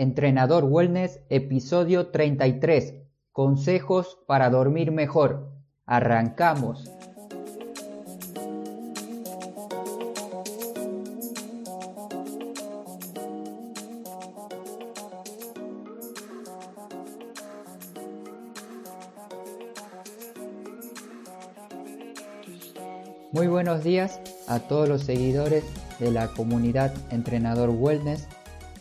Entrenador Wellness, episodio 33. Consejos para dormir mejor. Arrancamos. Muy buenos días a todos los seguidores de la comunidad Entrenador Wellness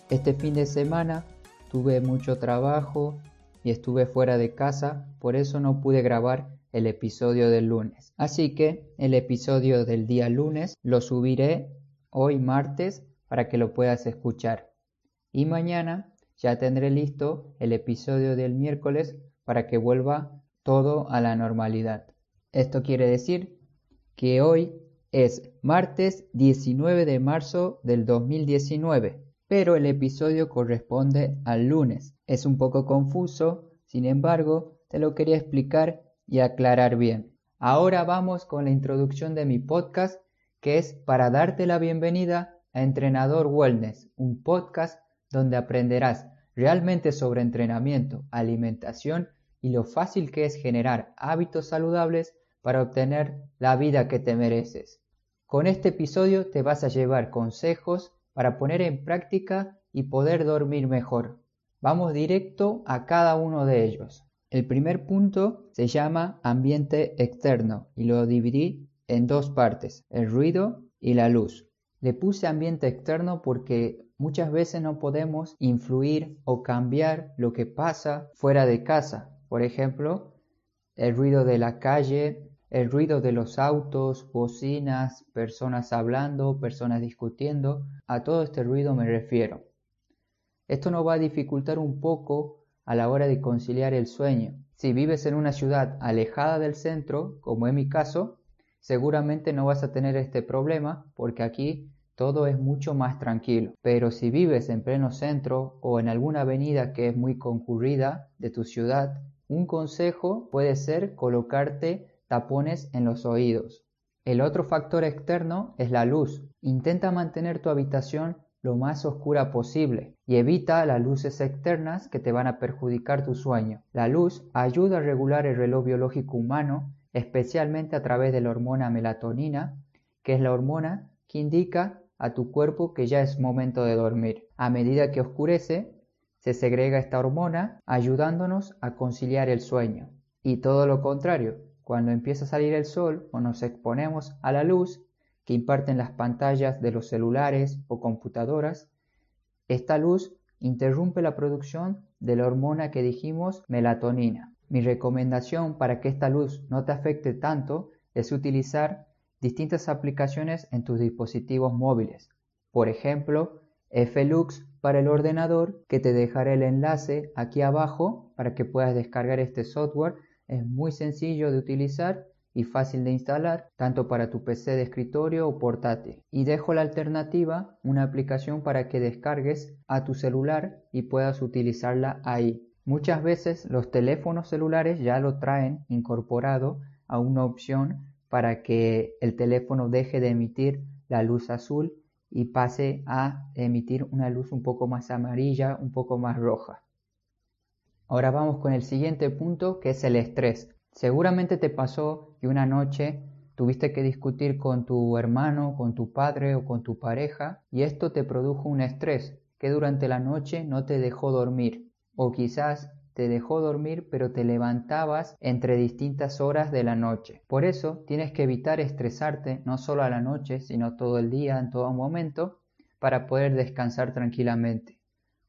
este fin de semana tuve mucho trabajo y estuve fuera de casa, por eso no pude grabar el episodio del lunes. Así que el episodio del día lunes lo subiré hoy martes para que lo puedas escuchar. Y mañana ya tendré listo el episodio del miércoles para que vuelva todo a la normalidad. Esto quiere decir que hoy es martes 19 de marzo del 2019 pero el episodio corresponde al lunes. Es un poco confuso, sin embargo, te lo quería explicar y aclarar bien. Ahora vamos con la introducción de mi podcast, que es para darte la bienvenida a Entrenador Wellness, un podcast donde aprenderás realmente sobre entrenamiento, alimentación y lo fácil que es generar hábitos saludables para obtener la vida que te mereces. Con este episodio te vas a llevar consejos para poner en práctica y poder dormir mejor. Vamos directo a cada uno de ellos. El primer punto se llama ambiente externo y lo dividí en dos partes, el ruido y la luz. Le puse ambiente externo porque muchas veces no podemos influir o cambiar lo que pasa fuera de casa. Por ejemplo, el ruido de la calle, el ruido de los autos, bocinas, personas hablando, personas discutiendo, a todo este ruido me refiero. Esto nos va a dificultar un poco a la hora de conciliar el sueño. Si vives en una ciudad alejada del centro, como es mi caso, seguramente no vas a tener este problema porque aquí todo es mucho más tranquilo. Pero si vives en pleno centro o en alguna avenida que es muy concurrida de tu ciudad, un consejo puede ser colocarte tapones en los oídos. El otro factor externo es la luz. Intenta mantener tu habitación lo más oscura posible y evita las luces externas que te van a perjudicar tu sueño. La luz ayuda a regular el reloj biológico humano, especialmente a través de la hormona melatonina, que es la hormona que indica a tu cuerpo que ya es momento de dormir. A medida que oscurece, se segrega esta hormona ayudándonos a conciliar el sueño. Y todo lo contrario, cuando empieza a salir el sol o nos exponemos a la luz que imparten las pantallas de los celulares o computadoras, esta luz interrumpe la producción de la hormona que dijimos melatonina. Mi recomendación para que esta luz no te afecte tanto es utilizar distintas aplicaciones en tus dispositivos móviles. Por ejemplo, FLux para el ordenador, que te dejaré el enlace aquí abajo para que puedas descargar este software es muy sencillo de utilizar y fácil de instalar tanto para tu PC de escritorio o portátil. Y dejo la alternativa, una aplicación para que descargues a tu celular y puedas utilizarla ahí. Muchas veces los teléfonos celulares ya lo traen incorporado a una opción para que el teléfono deje de emitir la luz azul y pase a emitir una luz un poco más amarilla, un poco más roja. Ahora vamos con el siguiente punto que es el estrés. Seguramente te pasó que una noche tuviste que discutir con tu hermano, con tu padre o con tu pareja y esto te produjo un estrés que durante la noche no te dejó dormir o quizás te dejó dormir pero te levantabas entre distintas horas de la noche. Por eso tienes que evitar estresarte no solo a la noche sino todo el día, en todo momento, para poder descansar tranquilamente.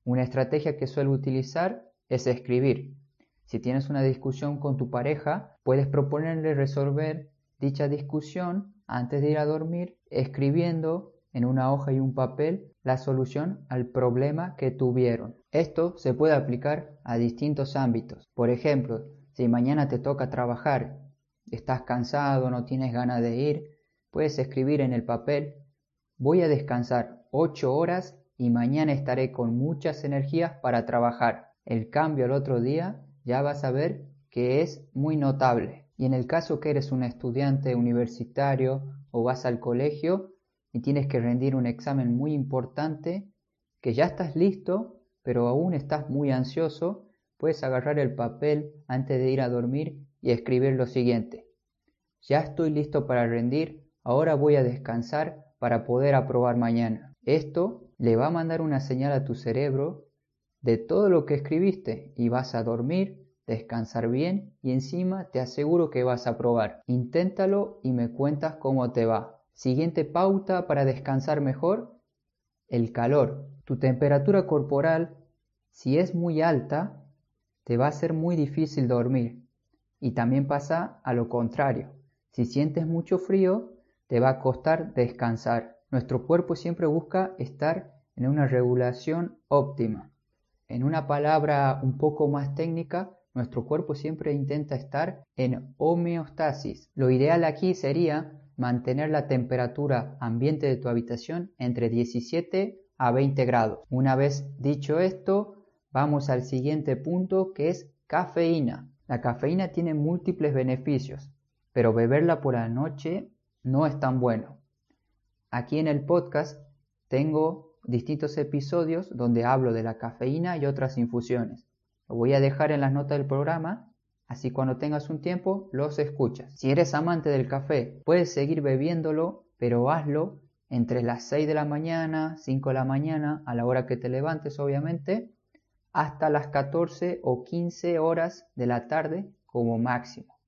Una estrategia que suelo utilizar es escribir. Si tienes una discusión con tu pareja, puedes proponerle resolver dicha discusión antes de ir a dormir escribiendo en una hoja y un papel la solución al problema que tuvieron. Esto se puede aplicar a distintos ámbitos. Por ejemplo, si mañana te toca trabajar, estás cansado, no tienes ganas de ir, puedes escribir en el papel, voy a descansar 8 horas y mañana estaré con muchas energías para trabajar el cambio al otro día ya vas a ver que es muy notable. Y en el caso que eres un estudiante universitario o vas al colegio y tienes que rendir un examen muy importante, que ya estás listo, pero aún estás muy ansioso, puedes agarrar el papel antes de ir a dormir y escribir lo siguiente. Ya estoy listo para rendir, ahora voy a descansar para poder aprobar mañana. Esto le va a mandar una señal a tu cerebro de todo lo que escribiste y vas a dormir, descansar bien y encima te aseguro que vas a aprobar. Inténtalo y me cuentas cómo te va. Siguiente pauta para descansar mejor, el calor. Tu temperatura corporal, si es muy alta, te va a ser muy difícil dormir. Y también pasa a lo contrario. Si sientes mucho frío, te va a costar descansar. Nuestro cuerpo siempre busca estar en una regulación óptima. En una palabra un poco más técnica, nuestro cuerpo siempre intenta estar en homeostasis. Lo ideal aquí sería mantener la temperatura ambiente de tu habitación entre 17 a 20 grados. Una vez dicho esto, vamos al siguiente punto que es cafeína. La cafeína tiene múltiples beneficios pero beberla por la noche no es tan bueno. Aquí en el podcast tengo distintos episodios donde hablo de la cafeína y otras infusiones. Lo voy a dejar en las notas del programa, así cuando tengas un tiempo los escuchas. Si eres amante del café, puedes seguir bebiéndolo, pero hazlo entre las 6 de la mañana, 5 de la mañana, a la hora que te levantes obviamente, hasta las 14 o 15 horas de la tarde como máximo.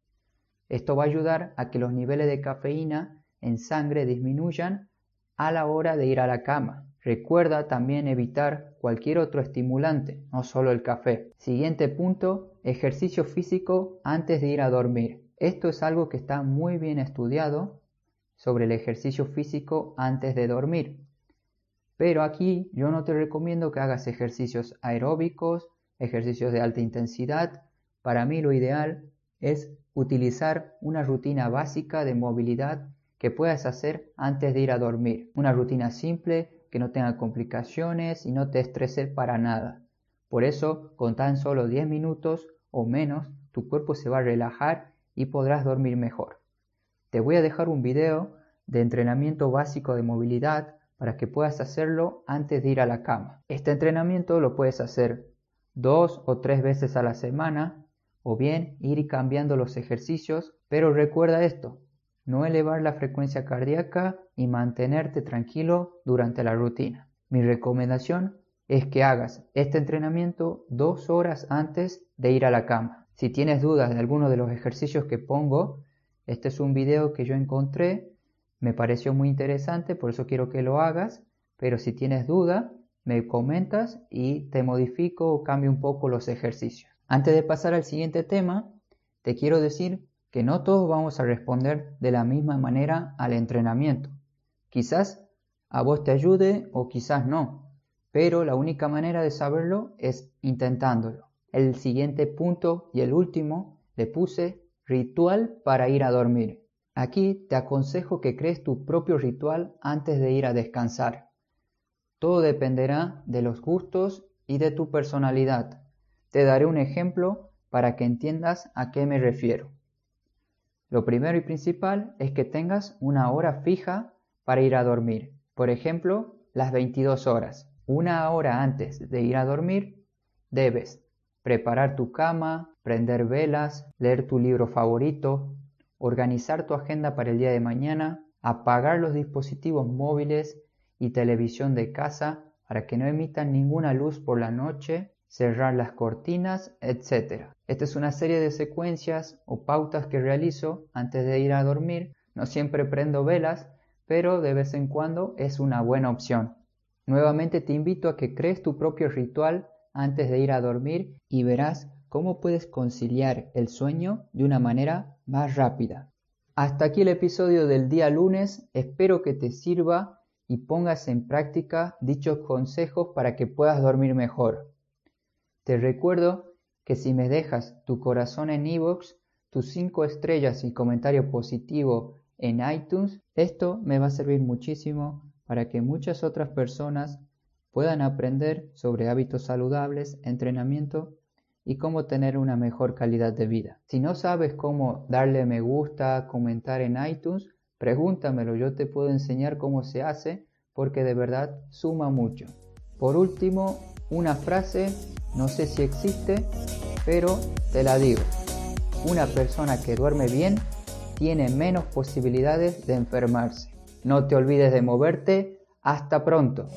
Esto va a ayudar a que los niveles de cafeína en sangre disminuyan a la hora de ir a la cama. Recuerda también evitar cualquier otro estimulante, no solo el café. Siguiente punto, ejercicio físico antes de ir a dormir. Esto es algo que está muy bien estudiado sobre el ejercicio físico antes de dormir. Pero aquí yo no te recomiendo que hagas ejercicios aeróbicos, ejercicios de alta intensidad. Para mí lo ideal es utilizar una rutina básica de movilidad que puedas hacer antes de ir a dormir. Una rutina simple que no tenga complicaciones y no te estrese para nada. Por eso, con tan solo 10 minutos o menos, tu cuerpo se va a relajar y podrás dormir mejor. Te voy a dejar un video de entrenamiento básico de movilidad para que puedas hacerlo antes de ir a la cama. Este entrenamiento lo puedes hacer dos o tres veces a la semana o bien ir cambiando los ejercicios, pero recuerda esto, no elevar la frecuencia cardíaca y mantenerte tranquilo durante la rutina. Mi recomendación es que hagas este entrenamiento dos horas antes de ir a la cama. Si tienes dudas de alguno de los ejercicios que pongo, este es un video que yo encontré, me pareció muy interesante, por eso quiero que lo hagas, pero si tienes duda, me comentas y te modifico o cambio un poco los ejercicios. Antes de pasar al siguiente tema, te quiero decir que no todos vamos a responder de la misma manera al entrenamiento. Quizás a vos te ayude o quizás no, pero la única manera de saberlo es intentándolo. El siguiente punto y el último le puse ritual para ir a dormir. Aquí te aconsejo que crees tu propio ritual antes de ir a descansar. Todo dependerá de los gustos y de tu personalidad. Te daré un ejemplo para que entiendas a qué me refiero. Lo primero y principal es que tengas una hora fija para ir a dormir. Por ejemplo, las 22 horas. Una hora antes de ir a dormir, debes preparar tu cama, prender velas, leer tu libro favorito, organizar tu agenda para el día de mañana, apagar los dispositivos móviles y televisión de casa para que no emitan ninguna luz por la noche cerrar las cortinas, etc. Esta es una serie de secuencias o pautas que realizo antes de ir a dormir. No siempre prendo velas, pero de vez en cuando es una buena opción. Nuevamente te invito a que crees tu propio ritual antes de ir a dormir y verás cómo puedes conciliar el sueño de una manera más rápida. Hasta aquí el episodio del día lunes, espero que te sirva y pongas en práctica dichos consejos para que puedas dormir mejor. Te recuerdo que si me dejas tu corazón en iVoox, tus 5 estrellas y comentario positivo en iTunes, esto me va a servir muchísimo para que muchas otras personas puedan aprender sobre hábitos saludables, entrenamiento y cómo tener una mejor calidad de vida. Si no sabes cómo darle me gusta, comentar en iTunes, pregúntamelo, yo te puedo enseñar cómo se hace porque de verdad suma mucho. Por último, una frase, no sé si existe, pero te la digo. Una persona que duerme bien tiene menos posibilidades de enfermarse. No te olvides de moverte. Hasta pronto.